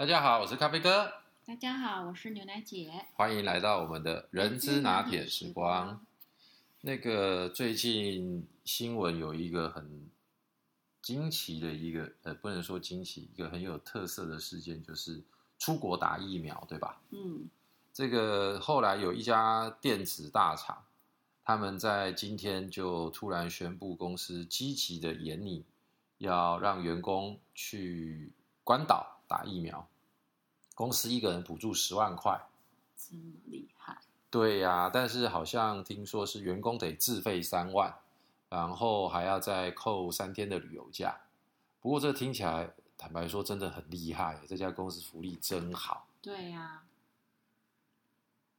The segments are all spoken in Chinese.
大家好，我是咖啡哥，大家好，我是牛奶姐。欢迎来到我们的人之拿铁时光。那个最近新闻有一个很惊奇的一个，呃，不能说惊奇，一个很有特色的事件，就是出国打疫苗，对吧？嗯，这个后来有一家电子大厂，他们在今天就突然宣布，公司积极的研拟，要让员工去关岛打疫苗，公司一个人补助十万块。这么厉害，对呀、但是好像听说是员工得自费三万，然后还要再扣三天的旅游假。不过这听起来，坦白说真的很厉害，这家公司福利真好。对呀、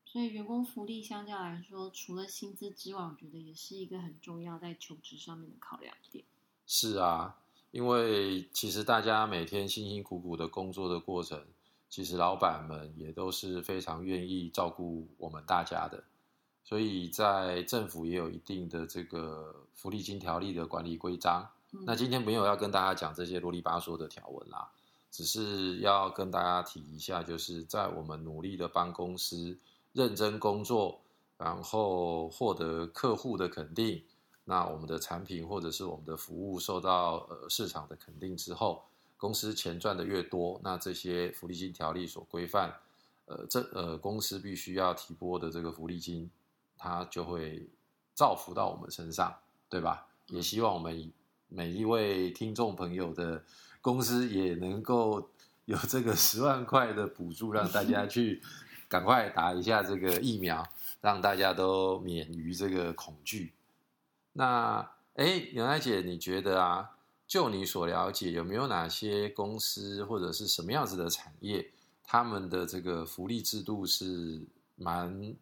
所以员工福利相较来说，除了薪资之外，我觉得也是一个很重要在求职上面的考量点。是啊，因为其实大家每天辛辛苦苦的工作的过程，其实老板们也都是非常愿意照顾我们大家的，所以在政府也有一定的这个福利金条例的管理规章。嗯那今天没有要跟大家讲这些啰里吧嗦的条文啦，只是要跟大家提一下，就是在我们努力的帮公司认真工作，然后获得客户的肯定，那我们的产品或者是我们的服务受到呃市场的肯定之后，公司钱赚的越多，那这些福利金条例所规范，呃，这呃公司必须要提拨的这个福利金，它就会造福到我们身上，对吧？也希望我们每一位听众朋友的公司也能够 有这个十万块的补助，让大家去赶快打一下这个疫苗，让大家都免于这个恐惧。那哎，牛奶姐，你觉得啊？就你所了解，有没有哪些公司或者是什么样子的产业，他们的这个福利制度是蛮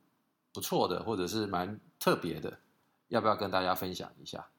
不错的，或者是蛮特别的？要不要跟大家分享一下？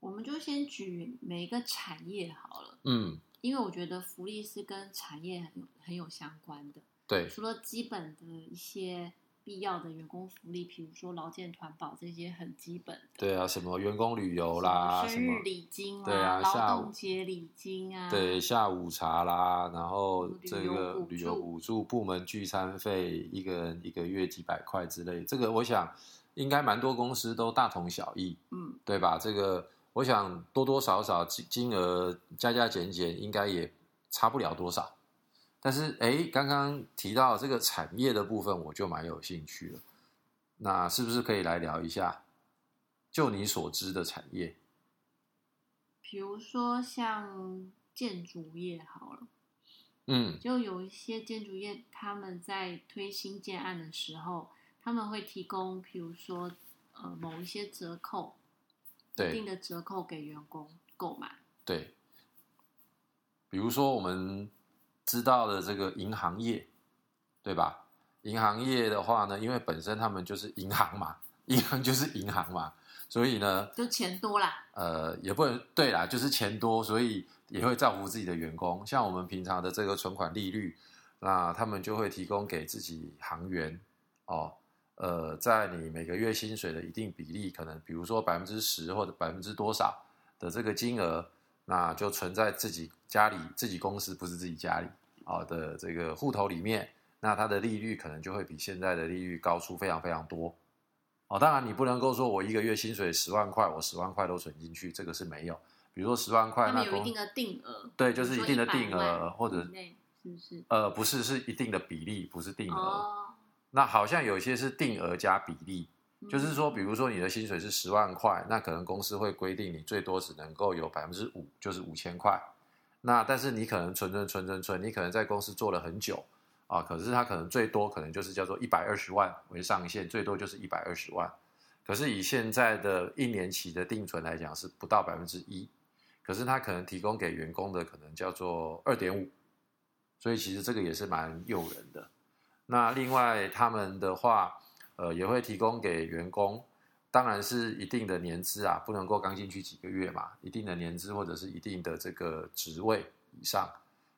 我们就先举每一个产业好了，嗯，因为我觉得福利是跟产业很有很有相关的。对，除了基本的一些必要的员工福利，比如说劳健团保这些很基本的，对啊，什么员工旅游啦，什么生日礼金啦，对啊下劳午动节礼金啊，对下午茶啦，然后这个旅游补助、部门聚餐费，一个人一个月几百块之类，这个我想应该蛮多公司都大同小异，嗯，对吧？这个我想多多少少金金额加加减减，应该也差不了多少。但是，哎，刚刚提到这个产业的部分，我就蛮有兴趣了。那是不是可以来聊一下，就你所知的产业？比如说像建筑业好了，嗯，就有一些建筑业他们在推新建案的时候，他们会提供，比如说呃某一些折扣，一对定的折扣给员工购买。对，比如说我们知道了这个银行业，对吧？银行业的话呢，因为本身他们就是银行嘛，银行就是银行嘛，所以呢，就钱多啦，呃，也不能对啦，就是钱多，所以也会造福自己的员工。像我们平常的这个存款利率，那他们就会提供给自己行员哦，呃，在你每个月薪水的一定比例，可能比如说百分之十或者百分之多少的这个金额，那就存在自己家里、自己公司不是自己家里啊的这个户头里面，那它的利率可能就会比现在的利率高出非常非常多。哦，当然你不能够说我一个月薪水十万块，我十万块都存进去，这个是没有。比如说十万块，他那有一定的定额，对，就是一定的定额，或者是不是？呃不是是一定的比例，不是定额。哦，那好像有些是定额加比例，嗯就是说，比如说你的薪水是十万块，那可能公司会规定你最多只能够有百分之五，就是五千块。那但是你可能存存存存存，你可能在公司做了很久啊，可是他可能最多可能就是叫做一百二十万为上限，最多就是一百二十万。可是以现在的一年期的定存来讲是不到百分之一，可是他可能提供给员工的可能叫做二点五，所以其实这个也是蛮诱人的。那另外他们的话，呃，也会提供给员工，当然是一定的年资啊，不能够刚进去几个月嘛，一定的年资或者是一定的这个职位以上。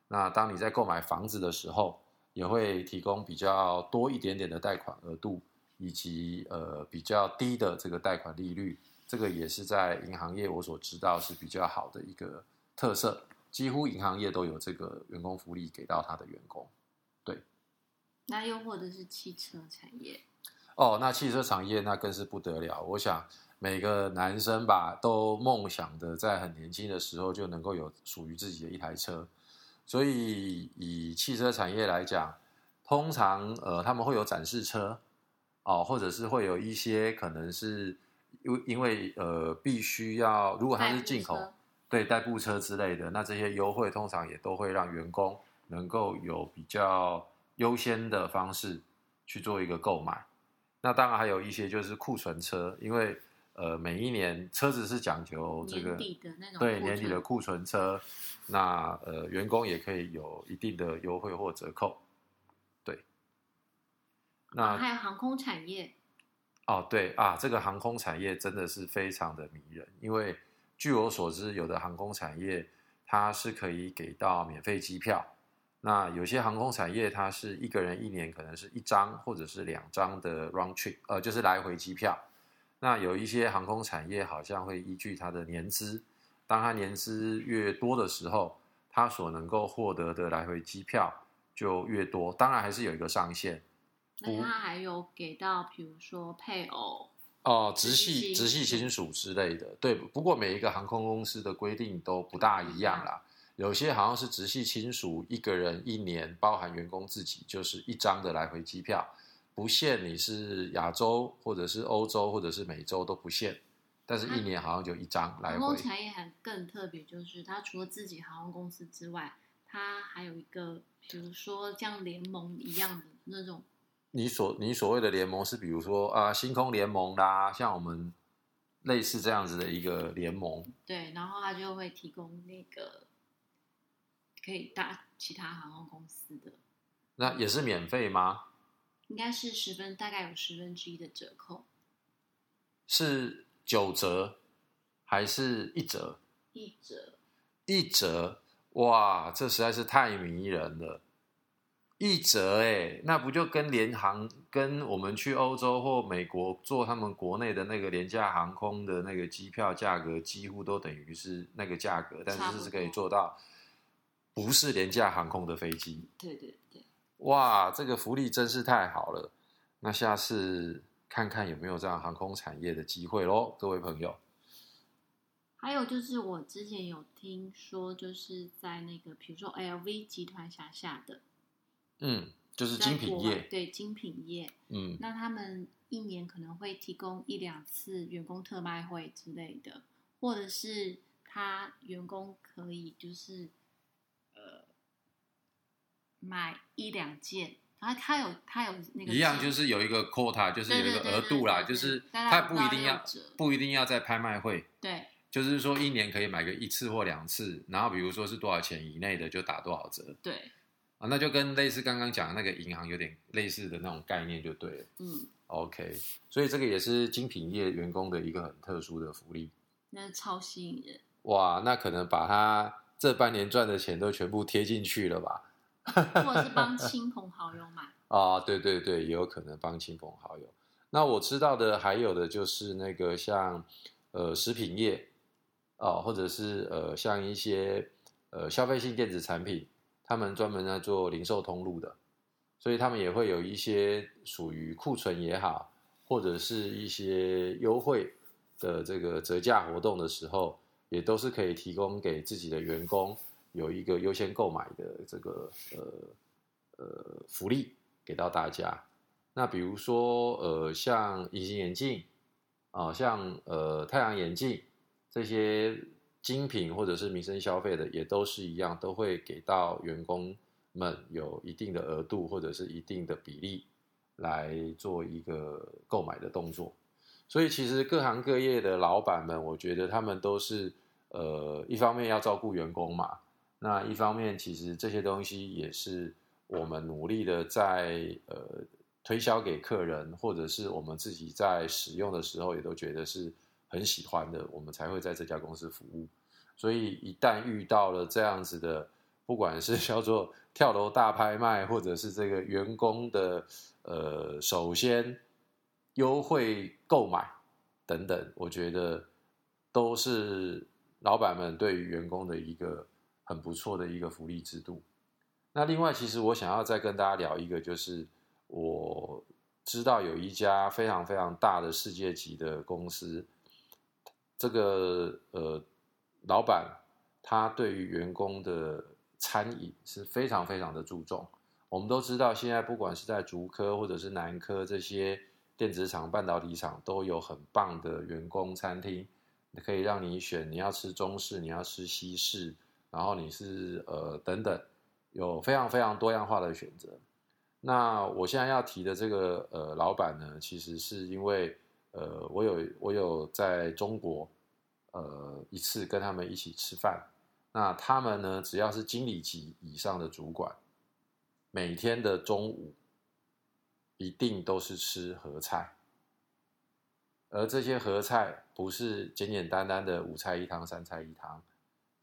那当你在购买房子的时候，也会提供比较多一点点的贷款额度，以及呃比较低的这个贷款利率，这个也是在银行业我所知道是比较好的一个特色。几乎银行业都有这个员工福利给到他的员工。对那又或者是汽车产业，哦，那汽车产业那更是不得了。我想每个男生吧，都梦想的在很年轻的时候就能够有属于自己的一台车。所以以汽车产业来讲，通常呃他们会有展示车，哦，或者是会有一些可能是因因为呃必须要，如果它是进口，对代步车之类的，那这些优惠通常也都会让员工能够有比较。优先的方式去做一个购买，那当然还有一些就是库存车，因为呃每一年车子是讲究这个对年底的库存车，那呃员工也可以有一定的优惠或折扣，对。那还有航空产业，哦对啊，这个航空产业真的是非常的迷人，因为据我所知，有的航空产业它是可以给到免费机票。那有些航空产业，它是一个人一年可能是一张或者是两张的 round trip，呃，就是来回机票。那有一些航空产业好像会依据它的年资，当它年资越多的时候，它所能够获得的来回机票就越多。当然还是有一个上限。那它还有给到，比如说配偶哦，直系直系亲属之类的。对，不过每一个航空公司的规定都不大一样啦。有些好像是直系亲属，一个人一年包含员工自己就是一张的来回机票，不限你是亚洲或者是欧洲或者是美洲都不限，但是一年好像就一张来回。航空产业还更特别，就是它除了自己航空公司之外，它还有一个，比如说像联盟一样的那种。你所你所谓的联盟是比如说啊星空联盟啦，像我们类似这样子的一个联盟。对，然后它就会提供那个。可以搭其他航空公司的，那也是免费吗？应该是十分，大概有十分之一的折扣。是九折还是一折？一折。一折，哇，这实在是太迷人了。一折，哎，那不就跟联航跟我们去欧洲或美国坐他们国内的那个廉价航空的那个机票价格，几乎都等于是那个价格，但是是可以做到。不是廉价航空的飞机，对对对，哇，这个福利真是太好了。那下次看看有没有这样航空产业的机会喽，各位朋友。还有就是我之前有听说，就是在那个比如说 LV 集团辖下的，嗯，就是精品业，对精品业，嗯，那他们一年可能会提供一两次员工特卖会之类的，或者是他员工可以就是。买一两件，然后他有他有那个一样，就是有一个 quota，就是有一个额度啦，就是他不一定要不一定要在拍卖会，对，就是说一年可以买个一次或两次，然后比如说是多少钱以内的就打多少折，对，啊，那就跟类似刚刚讲的那个银行有点类似的那种概念就对了，嗯，OK，所以这个也是精品业员工的一个很特殊的福利，那超吸引人，哇，那可能把他这半年赚的钱都全部贴进去了吧。或者是帮亲朋好友买 啊，对对对，也有可能帮亲朋好友。那我知道的还有的就是那个像呃食品业啊，或者是呃像一些呃消费性电子产品，他们专门在做零售通路的，所以他们也会有一些属于库存也好，或者是一些优惠的这个折价活动的时候，也都是可以提供给自己的员工。有一个优先购买的这个呃呃福利给到大家，那比如说呃像隐形眼镜啊，像呃太阳眼镜这些精品或者是民生消费的，也都是一样，都会给到员工们有一定的额度或者是一定的比例来做一个购买的动作。所以其实各行各业的老板们，我觉得他们都是呃一方面要照顾员工嘛。那一方面，其实这些东西也是我们努力的在呃推销给客人，或者是我们自己在使用的时候，也都觉得是很喜欢的，我们才会在这家公司服务。所以一旦遇到了这样子的，不管是 叫做跳楼大拍卖，或者是这个员工的呃首先优惠购买等等，我觉得都是老板们对于员工的一个。很不错的一个福利制度。那另外，其实我想要再跟大家聊一个，就是我知道有一家非常非常大的世界级的公司，这个呃老板他对于员工的餐饮是非常非常的注重。我们都知道，现在不管是在竹科或者是南科这些电子厂、半导体厂，都有很棒的员工餐厅，可以让你选你要吃中式，你要吃西式，然后你是呃等等。有非常非常多样化的选择。那我现在要提的这个呃老板呢，其实是因为呃我有我有在中国呃一次跟他们一起吃饭。那他们呢，只要是经理级以上的主管，每天的中午一定都是吃合菜，而这些合菜不是简简单单的五菜一汤、三菜一汤，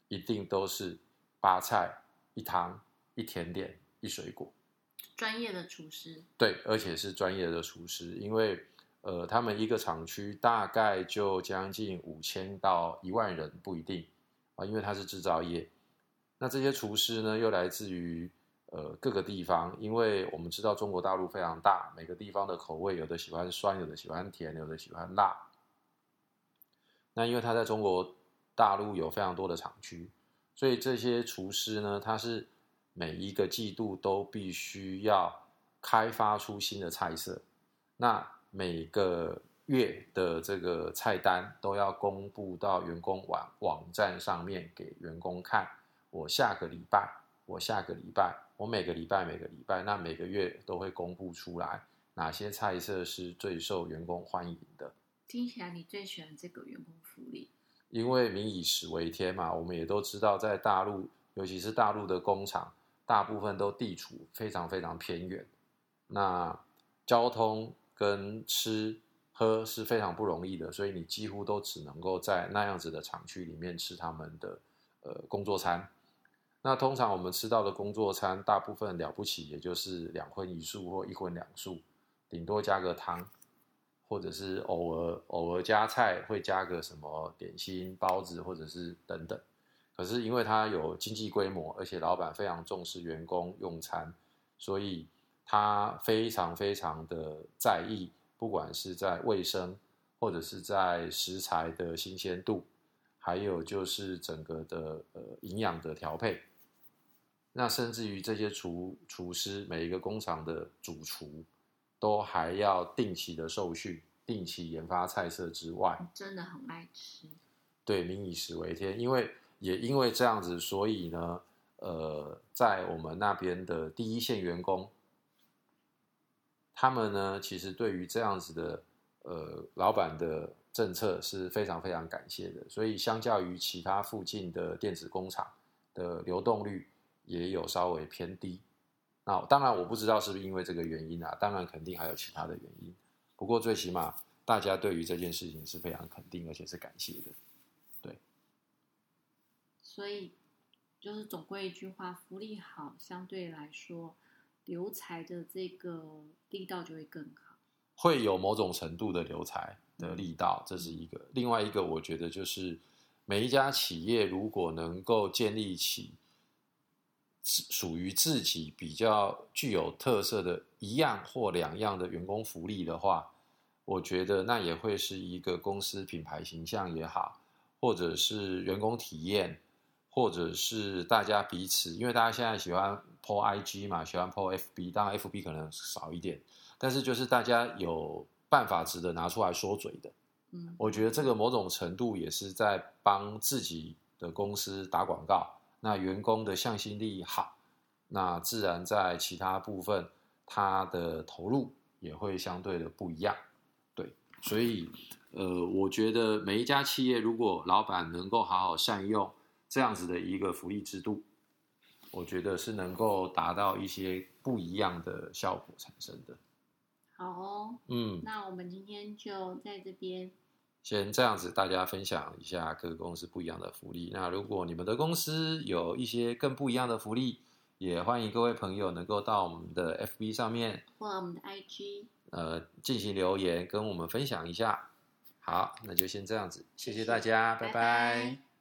一定都是八菜一汤。一甜点，一水果，专业的厨师，对，而且是专业的厨师，因为呃，他们一个厂区大概就将近五千到一万人，不一定啊，因为它是制造业。那这些厨师呢，又来自于呃各个地方，因为我们知道中国大陆非常大，每个地方的口味，有的喜欢酸，有的喜欢甜，有的喜欢辣。那因为他在中国大陆有非常多的厂区，所以这些厨师呢，他是。每一个季度都必须要开发出新的菜色，那每个月的这个菜单都要公布到员工网网站上面给员工看。我下个礼拜，我下个礼拜，我每个礼拜每个礼拜，那每个月都会公布出来哪些菜色是最受员工欢迎的。听起来你最喜欢这个员工福利？因为民以食为天嘛，我们也都知道，在大陆，尤其是大陆的工厂。大部分都地处非常非常偏远，那交通跟吃喝是非常不容易的，所以你几乎都只能够在那样子的厂区里面吃他们的呃工作餐。那通常我们吃到的工作餐，大部分了不起也就是两荤一素或一荤两素，顶多加个汤，或者是偶尔偶尔加菜，会加个什么点心、包子或者是等等。可是因为他有经济规模，而且老板非常重视员工用餐，所以他非常非常的在意，不管是在卫生，或者是在食材的新鲜度，还有就是整个的呃营养的调配。那甚至于这些厨厨师，每一个工厂的主厨，都还要定期的受训，定期研发菜色之外，真的很爱吃。对，民以食为天，因为。也因为这样子，所以呢，呃，在我们那边的第一线员工，他们呢，其实对于这样子的呃老板的政策是非常非常感谢的。所以，相较于其他附近的电子工厂的流动率也有稍微偏低。那当然，我不知道是不是因为这个原因啊，当然肯定还有其他的原因。不过，最起码大家对于这件事情是非常肯定，而且是感谢的。对所以，就是总归一句话，福利好，相对来说，留才的这个力道就会更好。会有某种程度的留才的力道，这是一个。另外一个，我觉得就是每一家企业如果能够建立起属于自己比较具有特色的一样或两样的员工福利的话，我觉得那也会是一个公司品牌形象也好，或者是员工体验。或者是大家彼此，因为大家现在喜欢 po IG 嘛，喜欢 po FB，当然 FB 可能少一点，但是就是大家有办法值得拿出来说嘴的，嗯，我觉得这个某种程度也是在帮自己的公司打广告，那员工的向心力好，那自然在其他部分他的投入也会相对的不一样，对，所以呃，我觉得每一家企业如果老板能够好好善用。这样子的一个福利制度，我觉得是能够达到一些不一样的效果产生的。好哦，嗯，那我们今天就在这边先这样子，大家分享一下各个公司不一样的福利。那如果你们的公司有一些更不一样的福利，也欢迎各位朋友能够到我们的 FB 上面或我们的 IG 呃进行留言，跟我们分享一下。好，那就先这样子，谢谢大家，拜拜。